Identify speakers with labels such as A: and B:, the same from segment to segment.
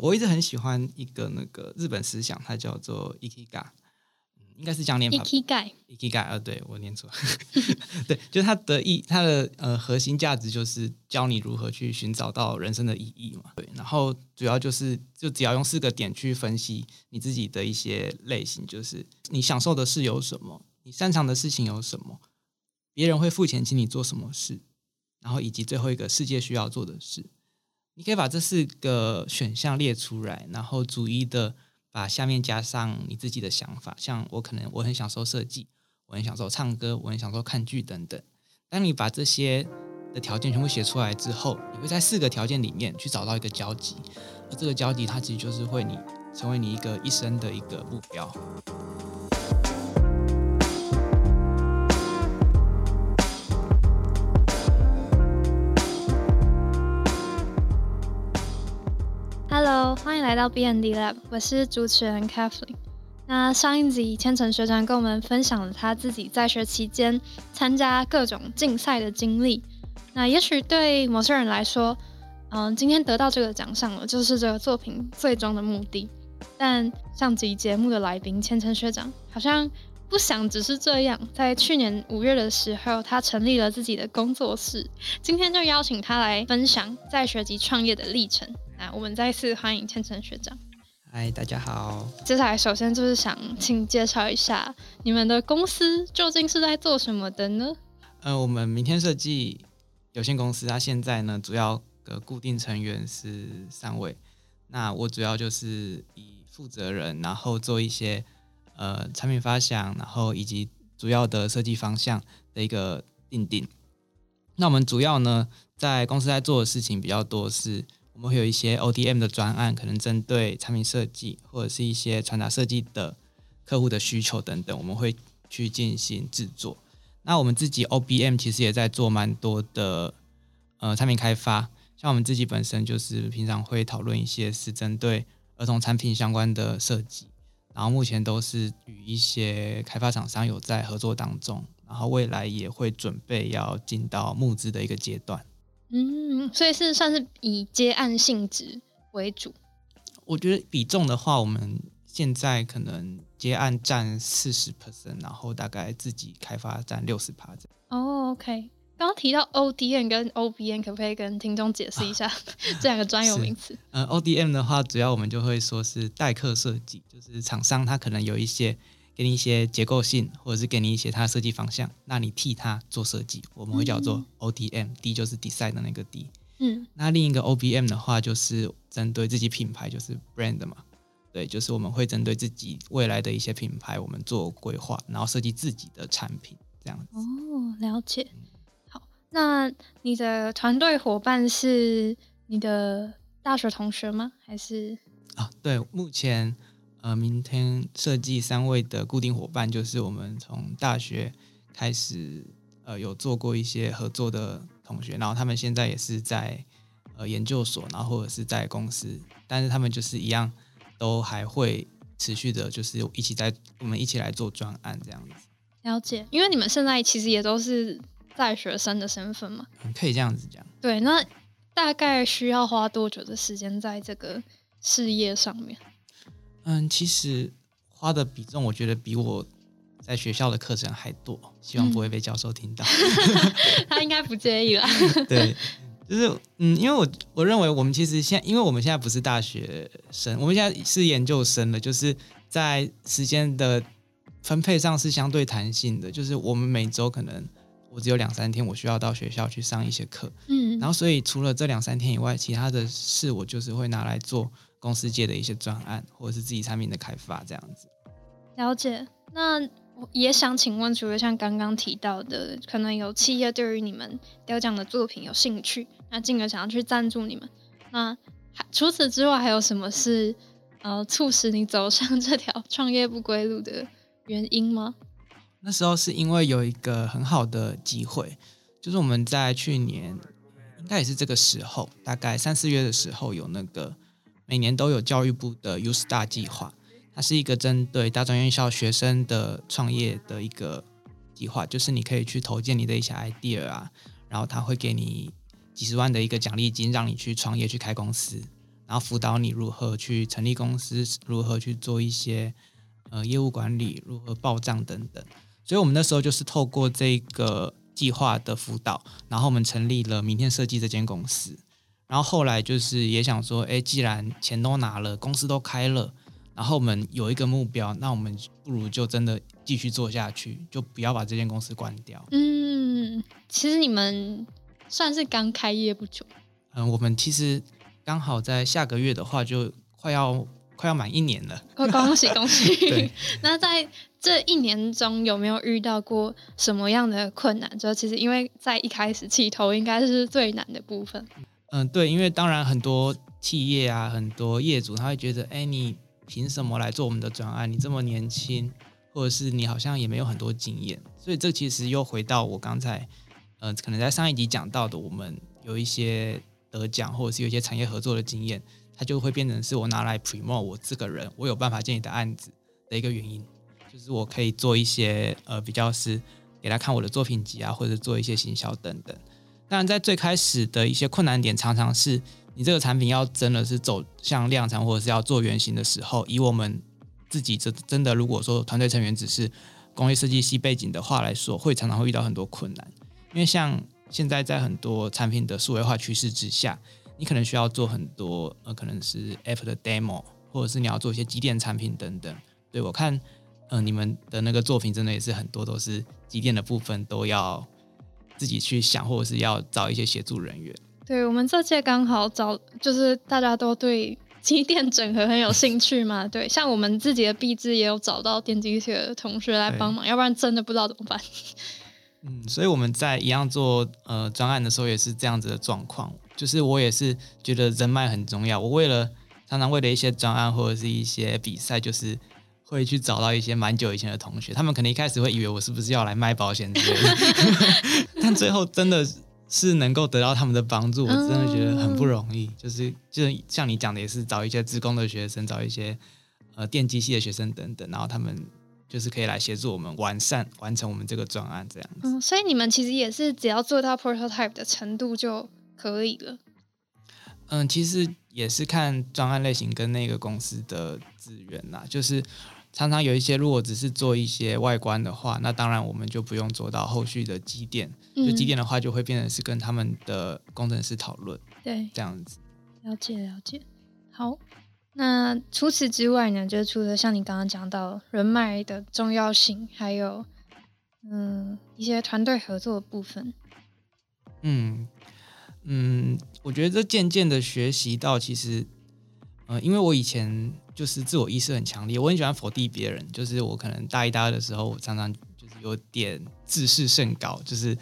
A: 我一直很喜欢一个那个日本思想，它叫做 ikiga，应该是这样念法。
B: ikiga
A: ikiga，呃，对我念错，对，就是它的意，它的呃核心价值就是教你如何去寻找到人生的意义嘛。对，然后主要就是就只要用四个点去分析你自己的一些类型，就是你享受的事有什么，你擅长的事情有什么，别人会付钱请你做什么事，然后以及最后一个世界需要做的事。你可以把这四个选项列出来，然后逐一的把下面加上你自己的想法。像我可能我很享受设计，我很享受唱歌，我很享受看剧等等。当你把这些的条件全部写出来之后，你会在四个条件里面去找到一个交集，而这个交集它其实就是会你成为你一个一生的一个目标。
B: 欢迎来到 BND Lab，我是主持人 Kathleen。那上一集千层学长跟我们分享了他自己在学期间参加各种竞赛的经历。那也许对某些人来说，嗯，今天得到这个奖项了，就是这个作品最终的目的。但上集节目的来宾千层学长好像不想只是这样。在去年五月的时候，他成立了自己的工作室。今天就邀请他来分享在学籍创业的历程。那我们再次欢迎千层学长。
A: 嗨，大家好。
B: 接下来，首先就是想请介绍一下你们的公司究竟是在做什么的呢？
A: 呃，我们明天设计有限公司，它现在呢主要的固定成员是三位。那我主要就是以负责人，然后做一些呃产品发想，然后以及主要的设计方向的一个定定。那我们主要呢在公司在做的事情比较多是。我们会有一些 ODM 的专案，可能针对产品设计或者是一些传达设计的客户的需求等等，我们会去进行制作。那我们自己 OBM 其实也在做蛮多的呃产品开发，像我们自己本身就是平常会讨论一些是针对儿童产品相关的设计，然后目前都是与一些开发厂商有在合作当中，然后未来也会准备要进到募资的一个阶段。
B: 嗯，所以是算是以接案性质为主。
A: 我觉得比重的话，我们现在可能接案占四十 percent，然后大概自己开发占六十 percent。
B: 哦，OK。刚刚提到 ODM 跟 OBN，可不可以跟听众解释一下 这两个专有名词？
A: 呃，ODM 的话，主要我们就会说是代客设计，就是厂商他可能有一些。给你一些结构性，或者是给你一些它的设计方向，那你替它做设计，我们会叫做 ODM，D 就是 design 的那个 D。嗯，那另一个 OBM 的话，就是针对自己品牌，就是 brand 嘛。对，就是我们会针对自己未来的一些品牌，我们做规划，然后设计自己的产品，这样子。
B: 哦，了解。好，那你的团队伙伴是你的大学同学吗？还是？
A: 啊，对，目前。呃，明天设计三位的固定伙伴就是我们从大学开始呃有做过一些合作的同学，然后他们现在也是在呃研究所，然后或者是在公司，但是他们就是一样都还会持续的，就是一起在我们一起来做专案这样子。
B: 了解，因为你们现在其实也都是在学生的身份嘛，
A: 可以这样子讲。
B: 对，那大概需要花多久的时间在这个事业上面？
A: 嗯，其实花的比重，我觉得比我在学校的课程还多。希望不会被教授听到，
B: 他应该不介意啦。
A: 对，就是嗯，因为我我认为我们其实现，因为我们现在不是大学生，我们现在是研究生了，就是在时间的分配上是相对弹性的。就是我们每周可能我只有两三天，我需要到学校去上一些课，嗯，然后所以除了这两三天以外，其他的事我就是会拿来做。公司界的一些专案，或者是自己产品的开发，这样子。
B: 了解。那我也想请问，除了像刚刚提到的，可能有企业对于你们雕奖的作品有兴趣，那进而想要去赞助你们，那还除此之外，还有什么是呃促使你走上这条创业不归路的原因吗？
A: 那时候是因为有一个很好的机会，就是我们在去年应该也是这个时候，大概三四月的时候有那个。每年都有教育部的 U Star 计划，它是一个针对大专院校学生的创业的一个计划，就是你可以去投建你的一些 idea 啊，然后他会给你几十万的一个奖励金，让你去创业去开公司，然后辅导你如何去成立公司，如何去做一些呃业务管理，如何报账等等。所以我们那时候就是透过这个计划的辅导，然后我们成立了明天设计这间公司。然后后来就是也想说，哎，既然钱都拿了，公司都开了，然后我们有一个目标，那我们不如就真的继续做下去，就不要把这间公司关掉。
B: 嗯，其实你们算是刚开业不久。
A: 嗯，我们其实刚好在下个月的话，就快要快要满一年了。
B: 恭喜恭喜！
A: 对。
B: 那在这一年中有没有遇到过什么样的困难？就其实因为在一开始起头应该是最难的部分。
A: 嗯，对，因为当然很多企业啊，很多业主他会觉得，哎，你凭什么来做我们的专案？你这么年轻，或者是你好像也没有很多经验，所以这其实又回到我刚才，呃，可能在上一集讲到的，我们有一些得奖或者是有一些产业合作的经验，它就会变成是我拿来 promote 我这个人，我有办法接你的案子的一个原因，就是我可以做一些呃比较是给他看我的作品集啊，或者做一些行销等等。当然，在最开始的一些困难点，常常是你这个产品要真的是走向量产，或者是要做原型的时候，以我们自己真真的，如果说团队成员只是工业设计系背景的话来说，会常常会遇到很多困难。因为像现在在很多产品的数位化趋势之下，你可能需要做很多呃，可能是 App 的 demo，或者是你要做一些机电产品等等。对我看，嗯，你们的那个作品真的也是很多都是机电的部分都要。自己去想，或者是要找一些协助人员。
B: 对我们这届刚好找，就是大家都对机电整合很有兴趣嘛。对，像我们自己的毕制也有找到电机系的同学来帮忙，要不然真的不知道怎么办。
A: 嗯，所以我们在一样做呃专案的时候也是这样子的状况，就是我也是觉得人脉很重要。我为了常常为了一些专案或者是一些比赛，就是。会去找到一些蛮久以前的同学，他们可能一开始会以为我是不是要来卖保险之类的，但最后真的是能够得到他们的帮助，我真的觉得很不容易。就是就是像你讲的，也是找一些职工的学生，找一些呃电机系的学生等等，然后他们就是可以来协助我们完善完成我们这个专案这样子。
B: 嗯，所以你们其实也是只要做到 prototype 的程度就可以了。
A: 嗯，其实也是看专案类型跟那个公司的资源啦，就是。常常有一些，如果只是做一些外观的话，那当然我们就不用做到后续的机电。就机电的话，就会变成是跟他们的工程师讨论。
B: 对，
A: 这样子。
B: 了解了解。好，那除此之外呢？就是除了像你刚刚讲到人脉的重要性，还有嗯一些团队合作的部分。
A: 嗯嗯，我觉得这渐渐的学习到，其实，呃，因为我以前。就是自我意识很强烈，我很喜欢否定别人。就是我可能大一、大二的时候，我常常就是有点自视甚高。就是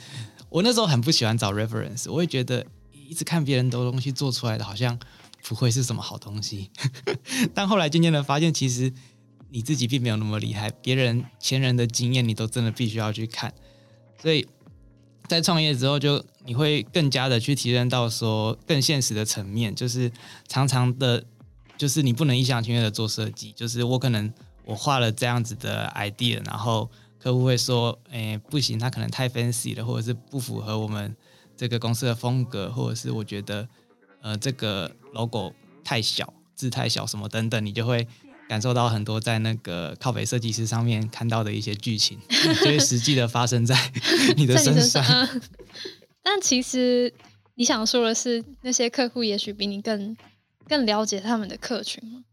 A: 我那时候很不喜欢找 reference，我会觉得一直看别人的东西做出来的，好像不会是什么好东西。但后来渐渐的发现，其实你自己并没有那么厉害，别人前人的经验你都真的必须要去看。所以在创业之后，就你会更加的去提升到说更现实的层面，就是常常的。就是你不能一厢情愿的做设计，就是我可能我画了这样子的 idea，然后客户会说，哎，不行，它可能太 fancy 了，或者是不符合我们这个公司的风格，或者是我觉得，呃，这个 logo 太小，字太小，什么等等，你就会感受到很多在那个靠北设计师上面看到的一些剧情，就会实际的发生 在你的身上。
B: 但其实你想说的是，那些客户也许比你更。更了解他们的客群吗？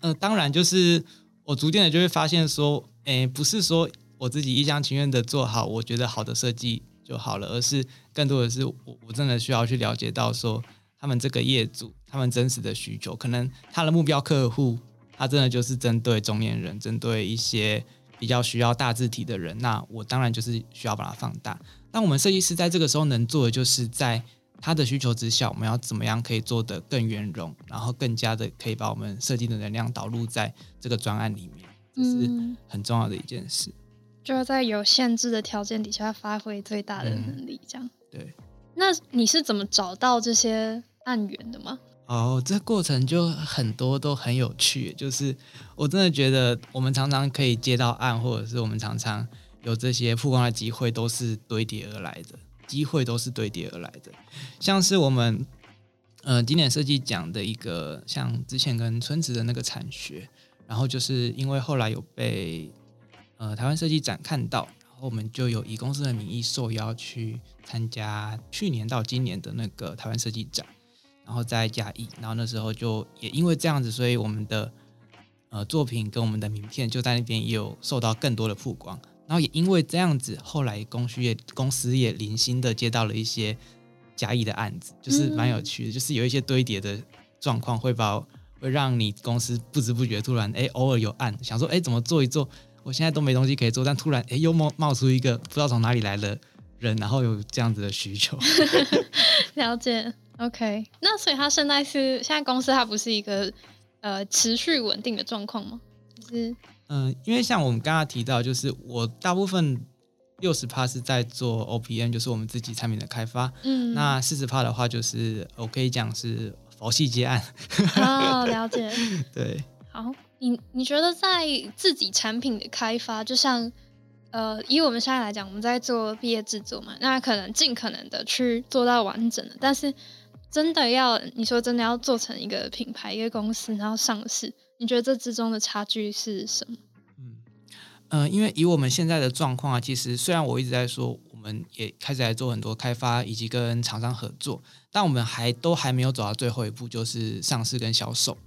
A: 嗯，当然，就是我逐渐的就会发现说，诶，不是说我自己一厢情愿的做好，我觉得好的设计就好了，而是更多的是我我真的需要去了解到说，他们这个业主他们真实的需求，可能他的目标客户他真的就是针对中年人，针对一些比较需要大字体的人，那我当然就是需要把它放大。那我们设计师在这个时候能做的，就是在他的需求之下，我们要怎么样可以做得更圆融，然后更加的可以把我们设计的能量导入在这个专案里面，这是很重要的一件事。
B: 就要在有限制的条件底下发挥最大的能力，这样。
A: 对。
B: 那你是怎么找到这些案源的吗？
A: 哦，这过程就很多都很有趣，就是我真的觉得我们常常可以接到案，或者是我们常常有这些曝光的机会，都是堆叠而来的。机会都是堆叠而来的，像是我们呃经典设计奖的一个像之前跟村子的那个产学，然后就是因为后来有被呃台湾设计展看到，然后我们就有以公司的名义受邀去参加去年到今年的那个台湾设计展，然后在嘉义，然后那时候就也因为这样子，所以我们的呃作品跟我们的名片就在那边也有受到更多的曝光。然后也因为这样子，后来公司也公司也零星的接到了一些甲乙的案子，就是蛮有趣的，就是有一些堆叠的状况，会把会让你公司不知不觉突然哎偶尔有案，想说哎怎么做一做，我现在都没东西可以做，但突然哎又冒冒出一个不知道从哪里来的人，然后有这样子的需求。
B: 了解，OK。那所以他现在是现在公司它不是一个呃持续稳定的状况吗？是。
A: 嗯，因为像我们刚刚提到，就是我大部分六十趴是在做 OPM，就是我们自己产品的开发。嗯，那四十趴的话，就是我可以讲是佛系接案。
B: 哦，了解。
A: 对。
B: 好，你你觉得在自己产品的开发，就像呃，以我们现在来讲，我们在做毕业制作嘛，那可能尽可能的去做到完整的，但是真的要你说真的要做成一个品牌、一个公司，然后上市。你觉得这之中的差距是什么？
A: 嗯，呃，因为以我们现在的状况啊，其实虽然我一直在说，我们也开始来做很多开发以及跟厂商合作，但我们还都还没有走到最后一步，就是上市跟销售。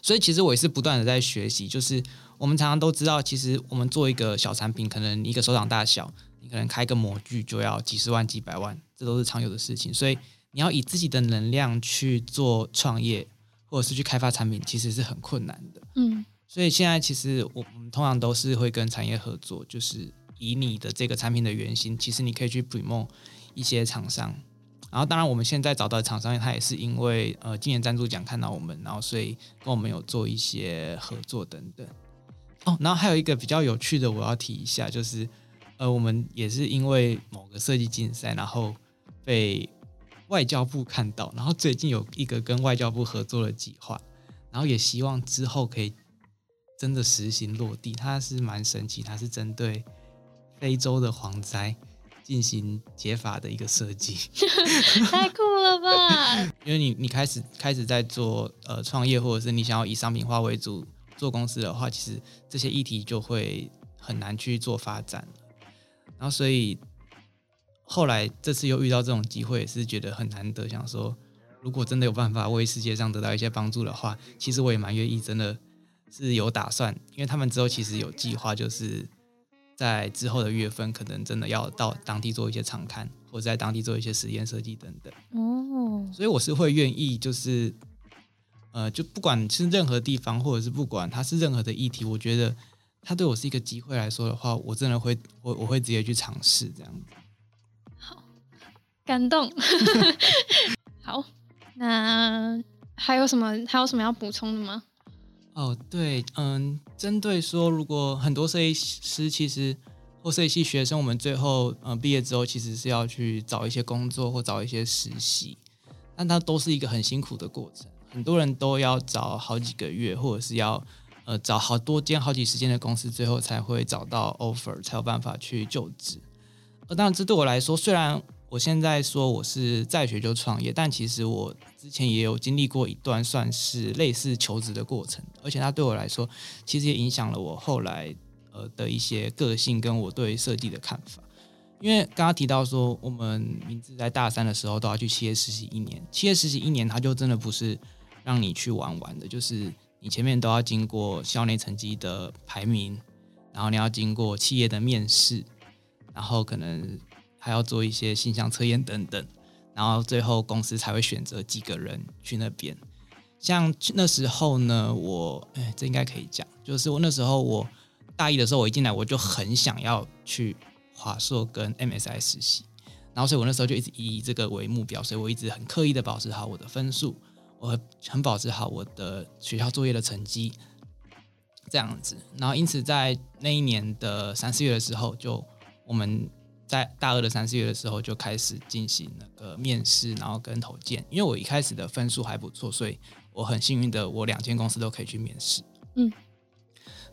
A: 所以其实我也是不断的在学习，就是我们常常都知道，其实我们做一个小产品，可能一个手掌大小，你可能开个模具就要几十万、几百万，这都是常有的事情。所以你要以自己的能量去做创业。或者是去开发产品，其实是很困难的。嗯，所以现在其实我们通常都是会跟产业合作，就是以你的这个产品的原型，其实你可以去 promote 一些厂商。然后，当然我们现在找到的厂商，他也是因为呃今年赞助奖看到我们，然后所以跟我们有做一些合作等等。哦，然后还有一个比较有趣的，我要提一下，就是呃我们也是因为某个设计竞赛，然后被。外交部看到，然后最近有一个跟外交部合作的计划，然后也希望之后可以真的实行落地。它是蛮神奇，它是针对非洲的蝗灾进行解法的一个设计，
B: 太酷了吧！
A: 因为你你开始开始在做呃创业，或者是你想要以商品化为主做公司的话，其实这些议题就会很难去做发展然后所以。后来这次又遇到这种机会，也是觉得很难得。想说，如果真的有办法为世界上得到一些帮助的话，其实我也蛮愿意，真的是有打算。因为他们之后其实有计划，就是在之后的月份，可能真的要到当地做一些常看，或者在当地做一些实验设计等等。哦，所以我是会愿意，就是呃，就不管是任何地方，或者是不管它是任何的议题，我觉得它对我是一个机会来说的话，我真的会，我我会直接去尝试这样子。
B: 感动，好，那还有什么还有什么要补充的吗？
A: 哦，对，嗯，针对说，如果很多设计师其实或设计系学生，我们最后呃毕业之后，其实是要去找一些工作或找一些实习，但它都是一个很辛苦的过程，很多人都要找好几个月，或者是要呃找好多间好几十间的公司，最后才会找到 offer，才有办法去就职。呃，当然这对我来说，虽然我现在说我是在学就创业，但其实我之前也有经历过一段算是类似求职的过程，而且它对我来说，其实也影响了我后来呃的一些个性跟我对设计的看法。因为刚刚提到说，我们名字在大三的时候都要去企业实习一年，企业实习一年，它就真的不是让你去玩玩的，就是你前面都要经过校内成绩的排名，然后你要经过企业的面试，然后可能。还要做一些形象测验等等，然后最后公司才会选择几个人去那边。像那时候呢，我哎，这应该可以讲，就是我那时候我大一的时候，我一进来我就很想要去华硕跟 MSI 实习，然后所以我那时候就一直以这个为目标，所以我一直很刻意的保持好我的分数，我很保持好我的学校作业的成绩，这样子。然后因此在那一年的三四月的时候，就我们。在大二的三四月的时候就开始进行那个面试，然后跟投件。因为我一开始的分数还不错，所以我很幸运的，我两间公司都可以去面试。嗯，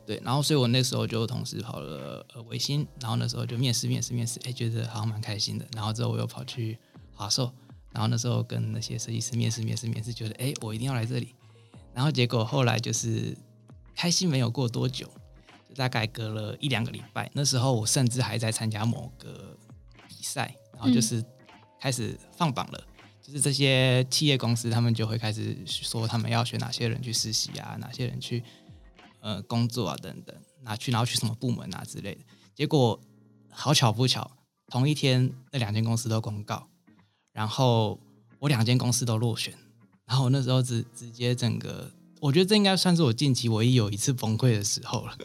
A: 对，然后所以我那时候就同时跑了呃维新，然后那时候就面试面试面试，哎，觉得好像蛮开心的。然后之后我又跑去华硕，然后那时候跟那些设计师面试、面试、面试，觉得哎，我一定要来这里。然后结果后来就是开心没有过多久，就大概隔了一两个礼拜，那时候我甚至还在参加某个比赛，然后就是开始放榜了。就是这些企业公司，他们就会开始说他们要选哪些人去实习啊，哪些人去呃工作啊等等，哪去然后去什么部门啊之类的。结果好巧不巧，同一天那两间公司都公告，然后我两间公司都落选，然后我那时候直直接整个，我觉得这应该算是我近期唯一有一次崩溃的时候了。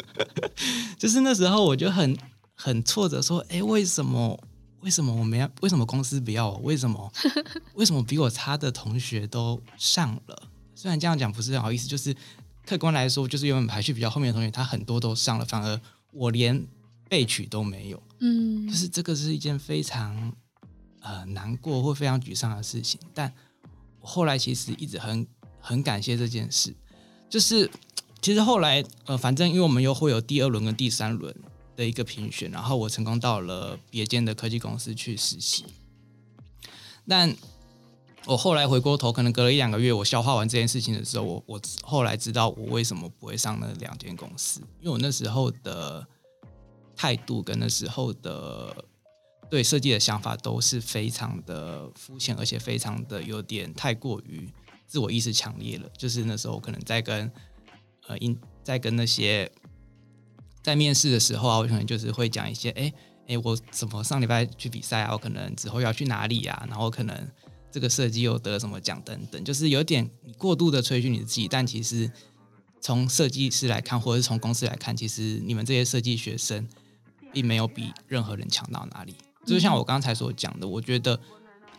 A: 就是那时候我就很很挫折，说，哎，为什么？为什么我们要？为什么公司不要我？为什么？为什么比我差的同学都上了？虽然这样讲不是很好意思，就是客观来说，就是原本排序比较后面的同学，他很多都上了，反而我连备取都没有。嗯，就是这个是一件非常呃难过或非常沮丧的事情。但我后来其实一直很很感谢这件事，就是 其实后来呃，反正因为我们又会有第二轮跟第三轮。的一个评选，然后我成功到了别间的科技公司去实习。但我后来回过头，可能隔了一两个月，我消化完这件事情的时候，我我 后来知道我为什么不会上那两间公司，因为我那时候的态度跟那时候的对设计的想法都是非常的肤浅，而且非常的有点太过于自我意识强烈了。就是那时候可能在跟呃，因在跟那些。在面试的时候啊，我可能就是会讲一些，哎哎，我怎么上礼拜去比赛啊？我可能之后要去哪里啊？然后可能这个设计又得了什么奖等等，就是有点过度的吹嘘你自己。但其实从设计师来看，或者是从公司来看，其实你们这些设计学生并没有比任何人强到哪里。就像我刚才所讲的，我觉得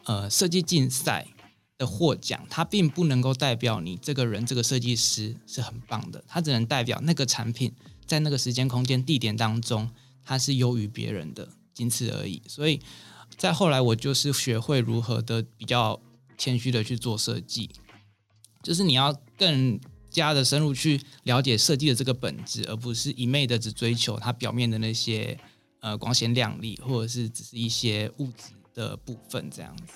A: 呃，设计竞赛的获奖，它并不能够代表你这个人这个设计师是很棒的，它只能代表那个产品。在那个时间、空间、地点当中，它是优于别人的，仅此而已。所以，在后来，我就是学会如何的比较谦虚的去做设计，就是你要更加的深入去了解设计的这个本质，而不是一昧的只追求它表面的那些呃光鲜亮丽，或者是只是一些物质的部分这样子。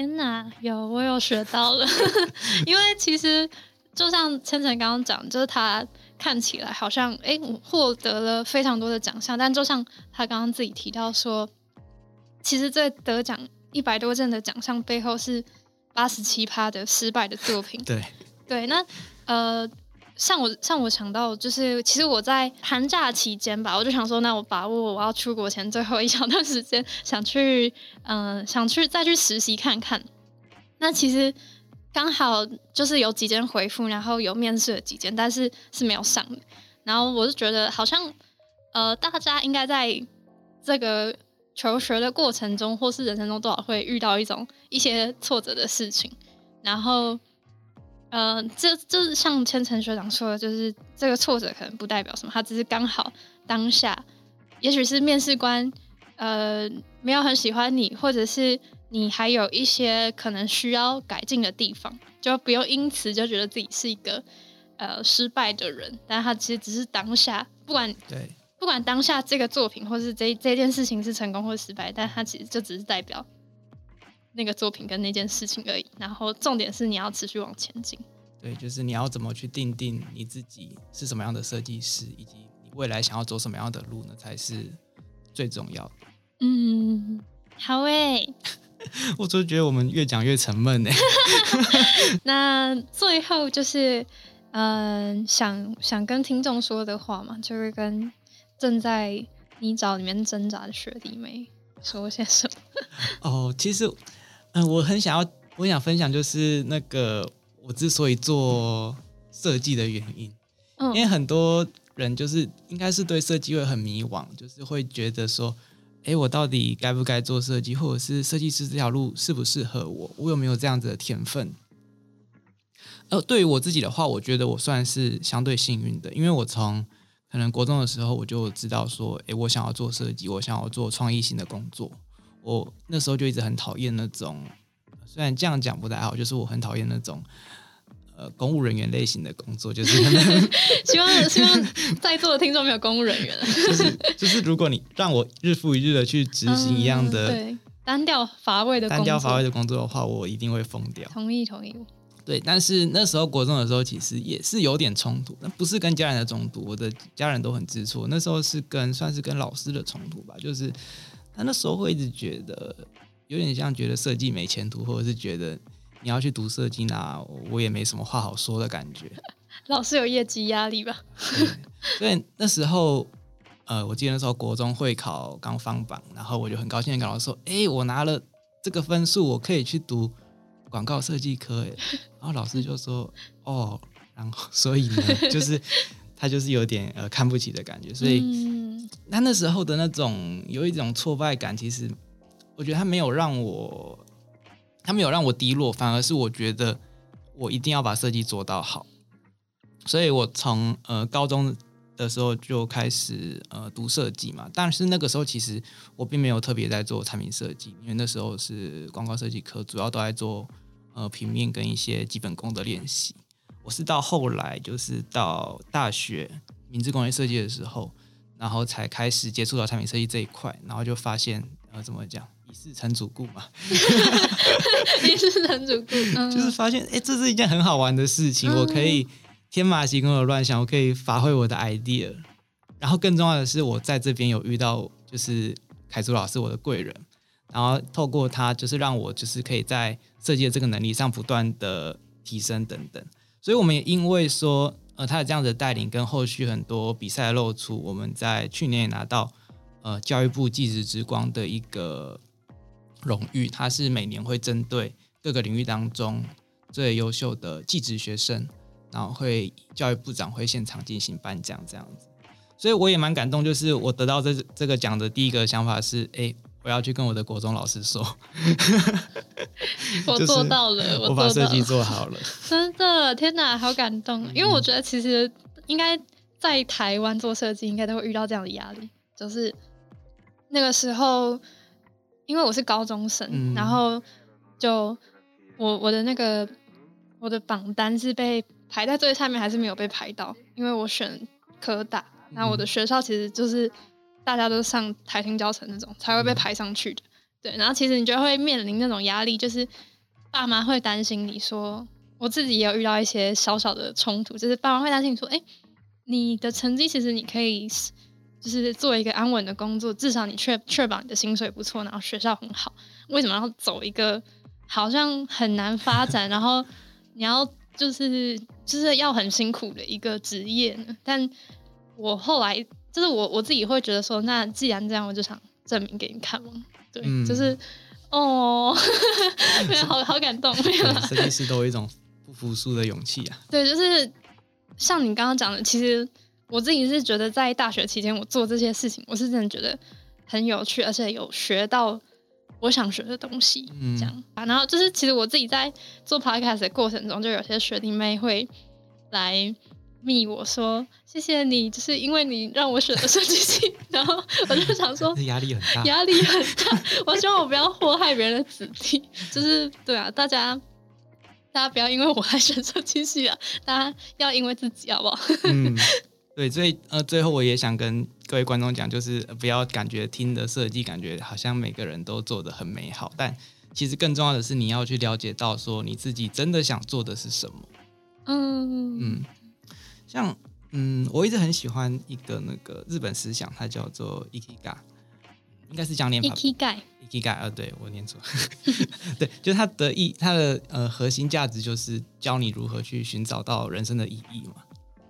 B: 天哪，有我有学到了，因为其实就像千层刚刚讲，就是他。看起来好像哎，我获得了非常多的奖项，但就像他刚刚自己提到说，其实这得奖一百多件的奖项背后是八十七趴的失败的作品。
A: 对
B: 对，那呃，像我像我想到就是，其实我在寒假期间吧，我就想说，那我把握我要出国前最后一小段时间，想去嗯，想去再去实习看看。那其实。刚好就是有几间回复，然后有面试了几间，但是是没有上的。然后我就觉得好像，呃，大家应该在这个求学的过程中，或是人生中多少会遇到一种一些挫折的事情。然后，呃，这就是像千层学长说的，就是这个挫折可能不代表什么，他只是刚好当下，也许是面试官呃没有很喜欢你，或者是。你还有一些可能需要改进的地方，就不用因此就觉得自己是一个呃失败的人。但他其实只是当下，不管
A: 对，
B: 不管当下这个作品或是这这件事情是成功或失败，但他其实就只是代表那个作品跟那件事情而已。然后重点是你要持续往前进。
A: 对，就是你要怎么去定定你自己是什么样的设计师，以及你未来想要走什么样的路呢，才是最重要的。
B: 嗯，好诶。
A: 我就觉得我们越讲越沉闷呢。
B: 那最后就是，嗯，想想跟听众说的话嘛，就是跟正在泥沼里面挣扎的学弟妹说些什么。
A: 哦，其实，嗯，我很想要，我想分享就是那个我之所以做设计的原因，因为很多人就是应该是对设计会很迷惘，就是会觉得说。哎，我到底该不该做设计，或者是设计师这条路适不适合我？我有没有这样子的天分？呃，对于我自己的话，我觉得我算是相对幸运的，因为我从可能国中的时候我就知道说，哎，我想要做设计，我想要做创意性的工作。我那时候就一直很讨厌那种，虽然这样讲不太好，就是我很讨厌那种。呃，公务人员类型的工作就是，
B: 希望 希望在座的听众没有公务人员，
A: 就是就是，如果你让我日复一日的去执行一样的
B: 单调乏味的
A: 单调乏味的工作的话，我一定会疯掉。
B: 同意同意。
A: 对，但是那时候国中的时候，其实也是有点冲突，那不是跟家人的冲突，我的家人都很知错。那时候是跟算是跟老师的冲突吧，就是他那时候会一直觉得有点像觉得设计没前途，或者是觉得你要去读设计那我也没什么话好说的感觉。
B: 老师有业绩压力吧？
A: 所以那时候，呃，我记得那时候国中会考刚放榜，然后我就很高兴的跟老师说：“哎，我拿了这个分数，我可以去读广告设计科。”哎，然后老师就说：“哦，然后所以呢，就是他就是有点呃看不起的感觉。”所以，他那时候的那种有一种挫败感，其实我觉得他没有让我，他没有让我低落，反而是我觉得我一定要把设计做到好。所以我从呃高中的时候就开始呃读设计嘛，但是那个时候其实我并没有特别在做产品设计，因为那时候是广告设计科，主要都在做呃平面跟一些基本功的练习。我是到后来就是到大学明治工业设计的时候，然后才开始接触到产品设计这一块，然后就发现呃怎么讲一事成主顾嘛，
B: 一事成主顾，
A: 就是发现哎这是一件很好玩的事情，我可以。天马行空的乱想，我可以发挥我的 idea。然后更重要的是，我在这边有遇到就是凯祖老师，我的贵人。然后透过他，就是让我就是可以在设计的这个能力上不断的提升等等。所以我们也因为说，呃，他的这样的带领跟后续很多比赛露出，我们在去年也拿到呃教育部技职之光的一个荣誉。他是每年会针对各个领域当中最优秀的技职学生。然后会教育部长会现场进行颁奖这样子，所以我也蛮感动。就是我得到这这个奖的第一个想法是，哎，我要去跟我的国中老师说，
B: 我做到了，
A: 我把设计做好了。
B: 真的，天哪，好感动！因为我觉得其实应该在台湾做设计，应该都会遇到这样的压力。就是那个时候，因为我是高中生，然后就我我的那个我的榜单是被。排在最下面还是没有被排到，因为我选科大，那我的学校其实就是大家都上台青教程那种才会被排上去的，对。然后其实你就会面临那种压力，就是爸妈会担心你说，我自己也有遇到一些小小的冲突，就是爸妈会担心你说，哎，你的成绩其实你可以就是做一个安稳的工作，至少你确确保你的薪水不错，然后学校很好，为什么要走一个好像很难发展，然后你要就是就是要很辛苦的一个职业呢，但我后来就是我我自己会觉得说，那既然这样，我就想证明给你看嘛。对，就是哦，好好感动。
A: 设计师都有一种不服输的勇气啊。
B: 对，就是像你刚刚讲的，其实我自己是觉得在大学期间我做这些事情，我是真的觉得很有趣，而且有学到。我想学的东西，嗯这样啊，然后就是其实我自己在做 podcast 的过程中，就有些学弟妹会来密我说：“谢谢你，就是因为你让我选了设计系。”然后我就想说，
A: 压力很大，
B: 压力很大。我希望我不要祸害别人的子弟，就是对啊，大家大家不要因为我还选设计系啊，大家要因为自己好不好？
A: 嗯。对，所以呃，最后我也想跟各位观众讲，就是不要感觉听的设计，感觉好像每个人都做的很美好，但其实更重要的是，你要去了解到说你自己真的想做的是什么。嗯嗯，像嗯，我一直很喜欢一个那个日本思想，它叫做 ikigai，应该是这样念吧
B: ？ikigai，ikigai，
A: 呃，对我念错，对，就是它的意，它的呃核心价值就是教你如何去寻找到人生的意义嘛。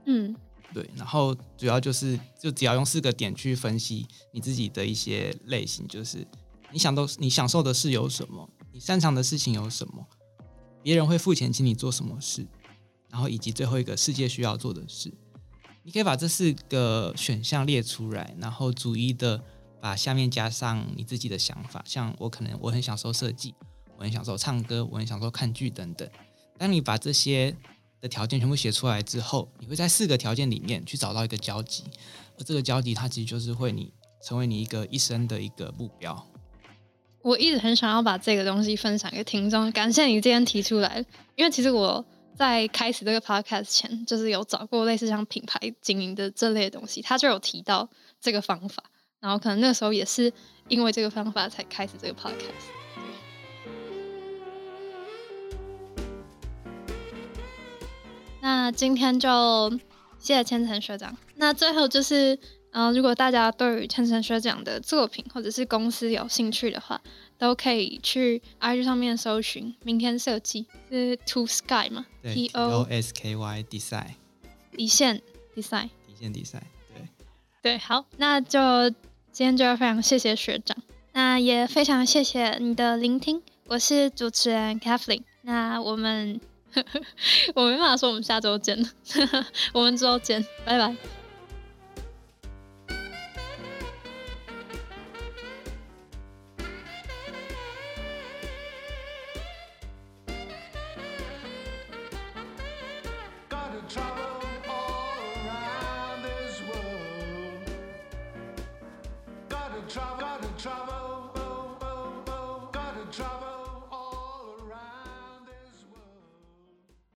A: 嗯。对，然后主要就是，就只要用四个点去分析你自己的一些类型，就是你想都你享受的事有什么，你擅长的事情有什么，别人会付钱请你做什么事，然后以及最后一个世界需要做的事，你可以把这四个选项列出来，然后逐一的把下面加上你自己的想法。像我可能我很享受设计，我很享受唱歌，我很享受看剧等等。当你把这些的条件全部写出来之后，你会在四个条件里面去找到一个交集，而这个交集它其实就是会你成为你一个一生的一个目标。
B: 我一直很想要把这个东西分享给听众，感谢你今天提出来，因为其实我在开始这个 podcast 前，就是有找过类似像品牌经营的这类东西，他就有提到这个方法，然后可能那时候也是因为这个方法才开始这个 podcast。那今天就谢谢千层学长。那最后就是，嗯，如果大家对于千层学长的作品或者是公司有兴趣的话，都可以去 IG 上面搜寻“明天设计”是 To Sky 嘛
A: ？T O S K Y Design
B: 底线 Design
A: 底线 Design 对
B: 对，好，那就今天就要非常谢谢学长，那也非常谢谢你的聆听。我是主持人 Kathleen，那我们。我没办法说，我们下周见，我们之后见，拜拜。